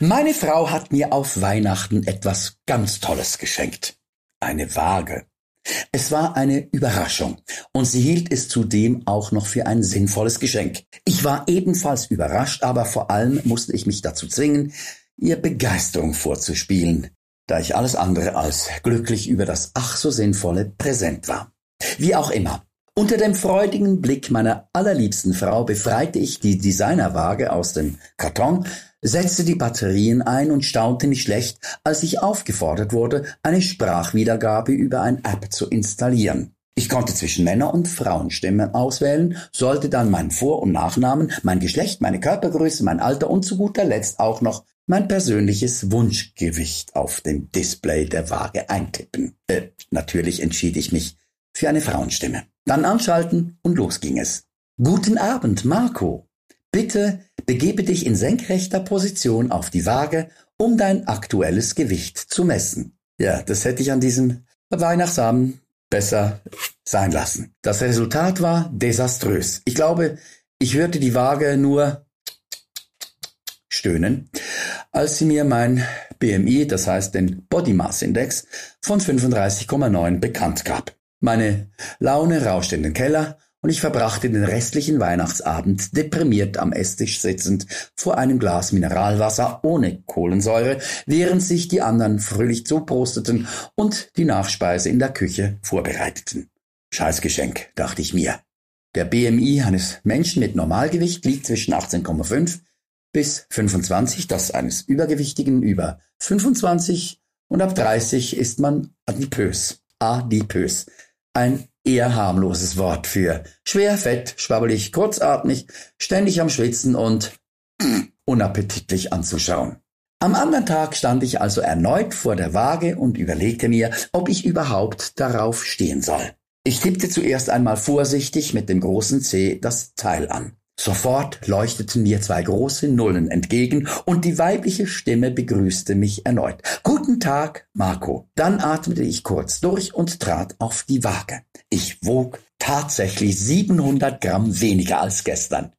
Meine Frau hat mir auf Weihnachten etwas ganz Tolles geschenkt. Eine Waage. Es war eine Überraschung und sie hielt es zudem auch noch für ein sinnvolles Geschenk. Ich war ebenfalls überrascht, aber vor allem musste ich mich dazu zwingen, ihr Begeisterung vorzuspielen, da ich alles andere als glücklich über das ach so sinnvolle Präsent war. Wie auch immer. Unter dem freudigen Blick meiner allerliebsten Frau befreite ich die Designerwaage aus dem Karton, setzte die Batterien ein und staunte nicht schlecht, als ich aufgefordert wurde, eine Sprachwiedergabe über ein App zu installieren. Ich konnte zwischen Männer- und Frauenstimmen auswählen, sollte dann meinen Vor- und Nachnamen, mein Geschlecht, meine Körpergröße, mein Alter und zu guter Letzt auch noch mein persönliches Wunschgewicht auf dem Display der Waage eintippen. Äh, natürlich entschied ich mich für eine Frauenstimme. Dann anschalten und los ging es. Guten Abend, Marco. Bitte begebe dich in senkrechter Position auf die Waage, um dein aktuelles Gewicht zu messen. Ja, das hätte ich an diesem Weihnachtsabend besser sein lassen. Das Resultat war desaströs. Ich glaube, ich hörte die Waage nur stöhnen, als sie mir mein BMI, das heißt den Body Mass Index, von 35,9 bekannt gab. Meine Laune rauschte in den Keller und ich verbrachte den restlichen Weihnachtsabend deprimiert am Esstisch sitzend vor einem Glas Mineralwasser ohne Kohlensäure, während sich die anderen fröhlich zuprosteten und die Nachspeise in der Küche vorbereiteten. Scheißgeschenk, dachte ich mir. Der BMI eines Menschen mit Normalgewicht liegt zwischen 18,5 bis 25, das eines Übergewichtigen über 25 und ab 30 ist man adipös. Adipös. Ein eher harmloses Wort für schwer, fett, schwabbelig, kurzatmig, ständig am Schwitzen und unappetitlich anzuschauen. Am anderen Tag stand ich also erneut vor der Waage und überlegte mir, ob ich überhaupt darauf stehen soll. Ich tippte zuerst einmal vorsichtig mit dem großen C das Teil an. Sofort leuchteten mir zwei große Nullen entgegen und die weibliche Stimme begrüßte mich erneut. Guten Tag, Marco. Dann atmete ich kurz durch und trat auf die Waage. Ich wog tatsächlich 700 Gramm weniger als gestern.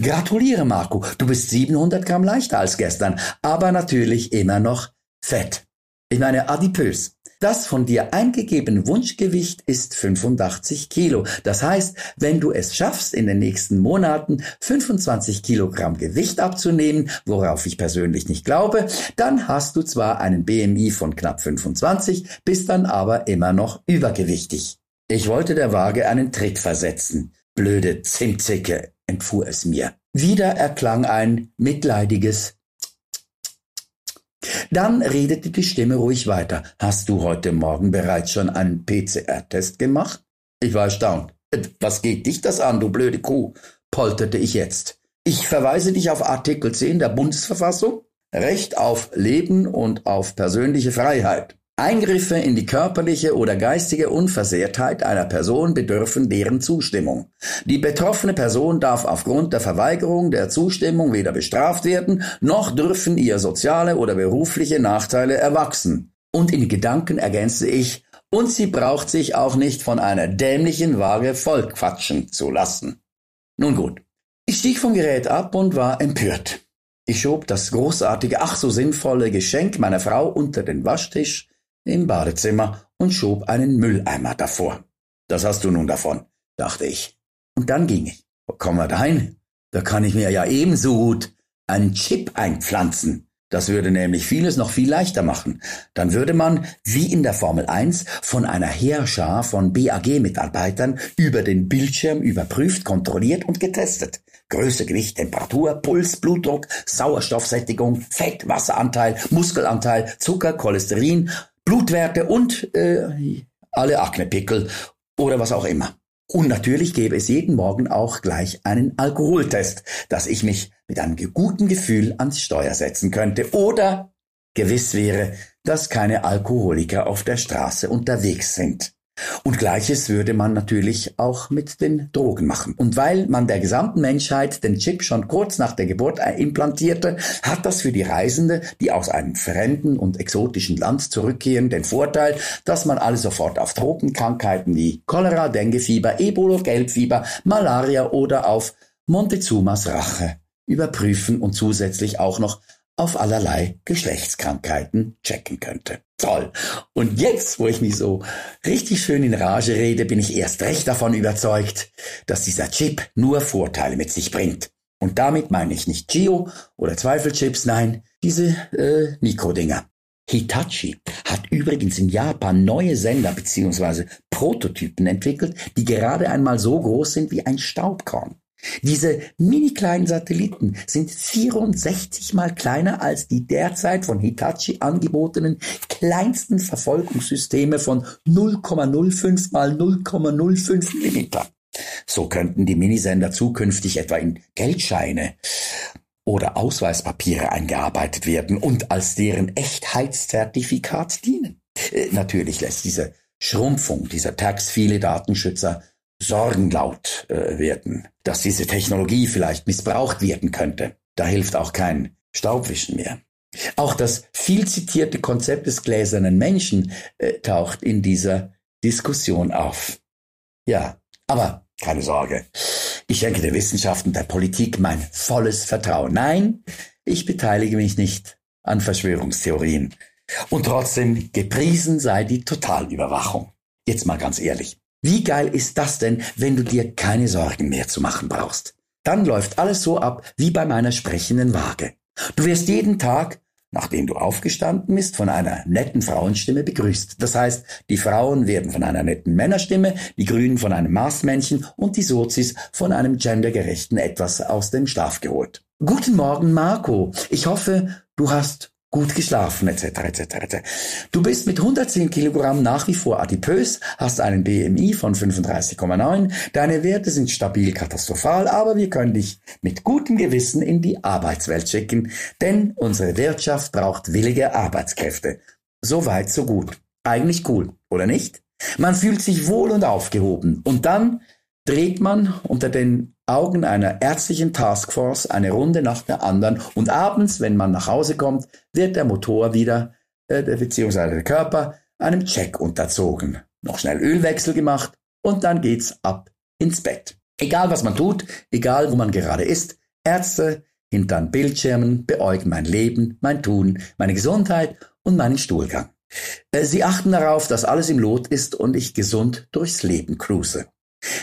Gratuliere, Marco. Du bist 700 Gramm leichter als gestern, aber natürlich immer noch fett. Ich meine adipös. Das von dir eingegebene Wunschgewicht ist 85 Kilo. Das heißt, wenn du es schaffst, in den nächsten Monaten 25 Kilogramm Gewicht abzunehmen, worauf ich persönlich nicht glaube, dann hast du zwar einen BMI von knapp 25, bist dann aber immer noch übergewichtig. Ich wollte der Waage einen Tritt versetzen. Blöde Zimtzicke, entfuhr es mir. Wieder erklang ein mitleidiges dann redete die Stimme ruhig weiter. Hast du heute Morgen bereits schon einen PCR-Test gemacht? Ich war erstaunt. Was geht dich das an, du blöde Kuh? polterte ich jetzt. Ich verweise dich auf Artikel 10 der Bundesverfassung. Recht auf Leben und auf persönliche Freiheit. Eingriffe in die körperliche oder geistige Unversehrtheit einer Person bedürfen deren Zustimmung. Die betroffene Person darf aufgrund der Verweigerung der Zustimmung weder bestraft werden, noch dürfen ihr soziale oder berufliche Nachteile erwachsen. Und in Gedanken ergänze ich, und sie braucht sich auch nicht von einer dämlichen Waage vollquatschen zu lassen. Nun gut. Ich stieg vom Gerät ab und war empört. Ich schob das großartige, ach so sinnvolle Geschenk meiner Frau unter den Waschtisch, im Badezimmer und schob einen Mülleimer davor. Das hast du nun davon, dachte ich. Und dann ging ich. Wo kommen wir dahin? Da kann ich mir ja ebenso gut einen Chip einpflanzen. Das würde nämlich vieles noch viel leichter machen. Dann würde man, wie in der Formel 1, von einer Heerschar von BAG-Mitarbeitern über den Bildschirm überprüft, kontrolliert und getestet. Größe, Gewicht, Temperatur, Puls, Blutdruck, Sauerstoffsättigung, Fett, Wasseranteil, Muskelanteil, Zucker, Cholesterin Blutwerte und äh, alle Aknepickel oder was auch immer. Und natürlich gäbe es jeden Morgen auch gleich einen Alkoholtest, dass ich mich mit einem guten Gefühl ans Steuer setzen könnte oder gewiss wäre, dass keine Alkoholiker auf der Straße unterwegs sind. Und gleiches würde man natürlich auch mit den Drogen machen. Und weil man der gesamten Menschheit den Chip schon kurz nach der Geburt implantierte, hat das für die Reisende, die aus einem fremden und exotischen Land zurückkehren, den Vorteil, dass man alle sofort auf Tropenkrankheiten wie Cholera, Denguefieber, Ebola, Gelbfieber, Malaria oder auf Montezumas Rache überprüfen und zusätzlich auch noch auf allerlei Geschlechtskrankheiten checken könnte. Toll. Und jetzt, wo ich mich so richtig schön in Rage rede, bin ich erst recht davon überzeugt, dass dieser Chip nur Vorteile mit sich bringt. Und damit meine ich nicht Geo oder Zweifelchips, nein, diese äh, Mikrodinger. Hitachi hat übrigens in Japan neue Sender bzw. Prototypen entwickelt, die gerade einmal so groß sind wie ein Staubkorn. Diese mini kleinen Satelliten sind 64 mal kleiner als die derzeit von Hitachi angebotenen kleinsten Verfolgungssysteme von 0,05 mal 0,05 Millimeter. So könnten die Minisender zukünftig etwa in Geldscheine oder Ausweispapiere eingearbeitet werden und als deren Echtheitszertifikat dienen. Äh, natürlich lässt diese Schrumpfung dieser Tags viele Datenschützer sorgenlaut äh, werden, dass diese Technologie vielleicht missbraucht werden könnte. Da hilft auch kein Staubwischen mehr. Auch das viel zitierte Konzept des gläsernen Menschen äh, taucht in dieser Diskussion auf. Ja, aber keine Sorge. Ich schenke der Wissenschaft und der Politik mein volles Vertrauen. Nein, ich beteilige mich nicht an Verschwörungstheorien. Und trotzdem gepriesen sei die Totalüberwachung. Jetzt mal ganz ehrlich. Wie geil ist das denn, wenn du dir keine Sorgen mehr zu machen brauchst? Dann läuft alles so ab wie bei meiner sprechenden Waage. Du wirst jeden Tag, nachdem du aufgestanden bist, von einer netten Frauenstimme begrüßt. Das heißt, die Frauen werden von einer netten Männerstimme, die Grünen von einem Marsmännchen und die Sozis von einem gendergerechten etwas aus dem Schlaf geholt. Guten Morgen, Marco. Ich hoffe, du hast gut geschlafen etc. etc. etc. Du bist mit 110 Kilogramm nach wie vor adipös, hast einen BMI von 35,9, deine Werte sind stabil katastrophal, aber wir können dich mit gutem Gewissen in die Arbeitswelt schicken, denn unsere Wirtschaft braucht willige Arbeitskräfte. So weit, so gut. Eigentlich cool, oder nicht? Man fühlt sich wohl und aufgehoben. Und dann dreht man unter den Augen einer ärztlichen Taskforce eine Runde nach der anderen und abends, wenn man nach Hause kommt, wird der Motor wieder, äh, beziehungsweise der Körper, einem Check unterzogen. Noch schnell Ölwechsel gemacht und dann geht's ab ins Bett. Egal was man tut, egal wo man gerade ist, Ärzte hinter Bildschirmen beäugen mein Leben, mein Tun, meine Gesundheit und meinen Stuhlgang. Äh, sie achten darauf, dass alles im Lot ist und ich gesund durchs Leben cruise.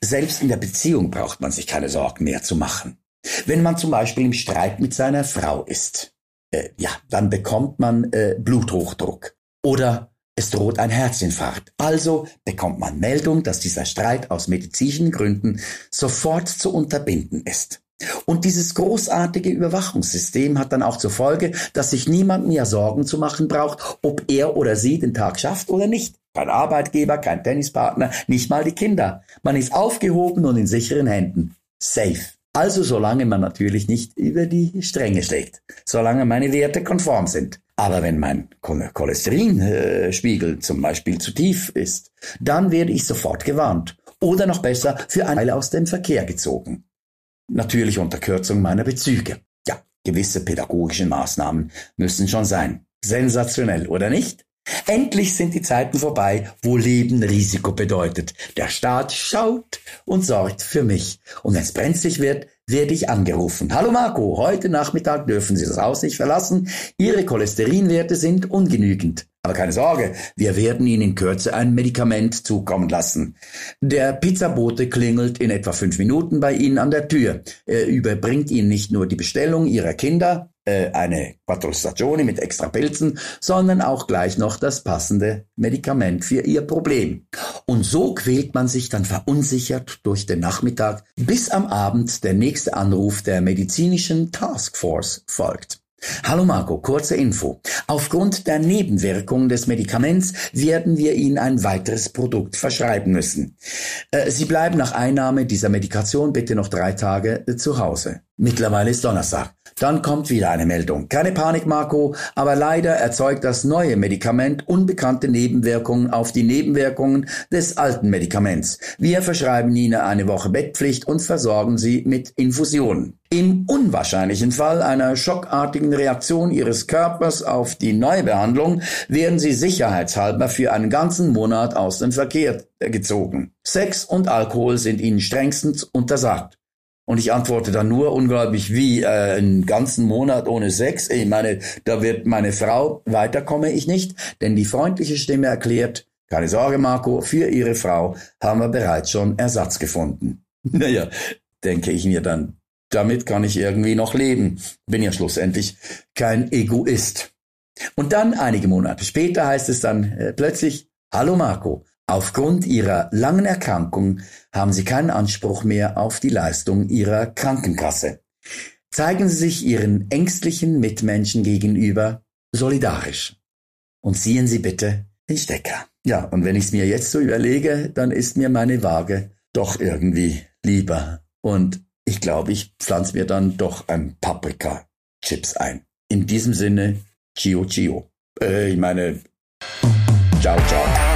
Selbst in der Beziehung braucht man sich keine Sorgen mehr zu machen. Wenn man zum Beispiel im Streit mit seiner Frau ist, äh, ja, dann bekommt man äh, Bluthochdruck oder es droht ein Herzinfarkt. Also bekommt man Meldung, dass dieser Streit aus medizinischen Gründen sofort zu unterbinden ist. Und dieses großartige Überwachungssystem hat dann auch zur Folge, dass sich niemand mehr Sorgen zu machen braucht, ob er oder sie den Tag schafft oder nicht. Kein Arbeitgeber, kein Tennispartner, nicht mal die Kinder. Man ist aufgehoben und in sicheren Händen. Safe. Also solange man natürlich nicht über die Stränge schlägt. Solange meine Werte konform sind. Aber wenn mein Cholesterinspiegel zum Beispiel zu tief ist, dann werde ich sofort gewarnt. Oder noch besser, für eine Weile aus dem Verkehr gezogen. Natürlich unter Kürzung meiner Bezüge. Ja, gewisse pädagogische Maßnahmen müssen schon sein. Sensationell, oder nicht? Endlich sind die Zeiten vorbei, wo Leben Risiko bedeutet. Der Staat schaut und sorgt für mich. Und wenn es brenzlig wird, werde ich angerufen. Hallo Marco, heute Nachmittag dürfen Sie das Haus nicht verlassen. Ihre Cholesterinwerte sind ungenügend. Aber keine Sorge, wir werden Ihnen in Kürze ein Medikament zukommen lassen. Der Pizzabote klingelt in etwa fünf Minuten bei Ihnen an der Tür. Er überbringt Ihnen nicht nur die Bestellung Ihrer Kinder, äh, eine Quattro Stagioni mit extra Pilzen, sondern auch gleich noch das passende Medikament für Ihr Problem. Und so quält man sich dann verunsichert durch den Nachmittag, bis am Abend der nächste Anruf der medizinischen Taskforce folgt. Hallo Marco, kurze Info. Aufgrund der Nebenwirkungen des Medikaments werden wir Ihnen ein weiteres Produkt verschreiben müssen. Äh, Sie bleiben nach Einnahme dieser Medikation bitte noch drei Tage äh, zu Hause. Mittlerweile ist Donnerstag. Dann kommt wieder eine Meldung. Keine Panik, Marco, aber leider erzeugt das neue Medikament unbekannte Nebenwirkungen auf die Nebenwirkungen des alten Medikaments. Wir verschreiben Ihnen eine Woche Bettpflicht und versorgen Sie mit Infusionen. Im unwahrscheinlichen Fall einer schockartigen Reaktion Ihres Körpers auf die Neubehandlung werden Sie sicherheitshalber für einen ganzen Monat aus dem Verkehr gezogen. Sex und Alkohol sind Ihnen strengstens untersagt. Und ich antworte dann nur unglaublich wie äh, einen ganzen Monat ohne Sex. Ich meine, da wird meine Frau, weiter komme ich nicht, denn die freundliche Stimme erklärt, keine Sorge, Marco, für Ihre Frau haben wir bereits schon Ersatz gefunden. Naja, denke ich mir dann, damit kann ich irgendwie noch leben. Bin ja schlussendlich kein Egoist. Und dann, einige Monate später, heißt es dann äh, plötzlich, Hallo Marco, aufgrund Ihrer langen Erkrankung haben Sie keinen Anspruch mehr auf die Leistung Ihrer Krankenkasse. Zeigen Sie sich Ihren ängstlichen Mitmenschen gegenüber solidarisch und ziehen Sie bitte den Stecker. Ja, und wenn ich es mir jetzt so überlege, dann ist mir meine Waage doch irgendwie lieber. Und ich glaube, ich pflanze mir dann doch ein Paprika-Chips ein. In diesem Sinne, Chio Chio. Äh, ich meine, ciao, ciao.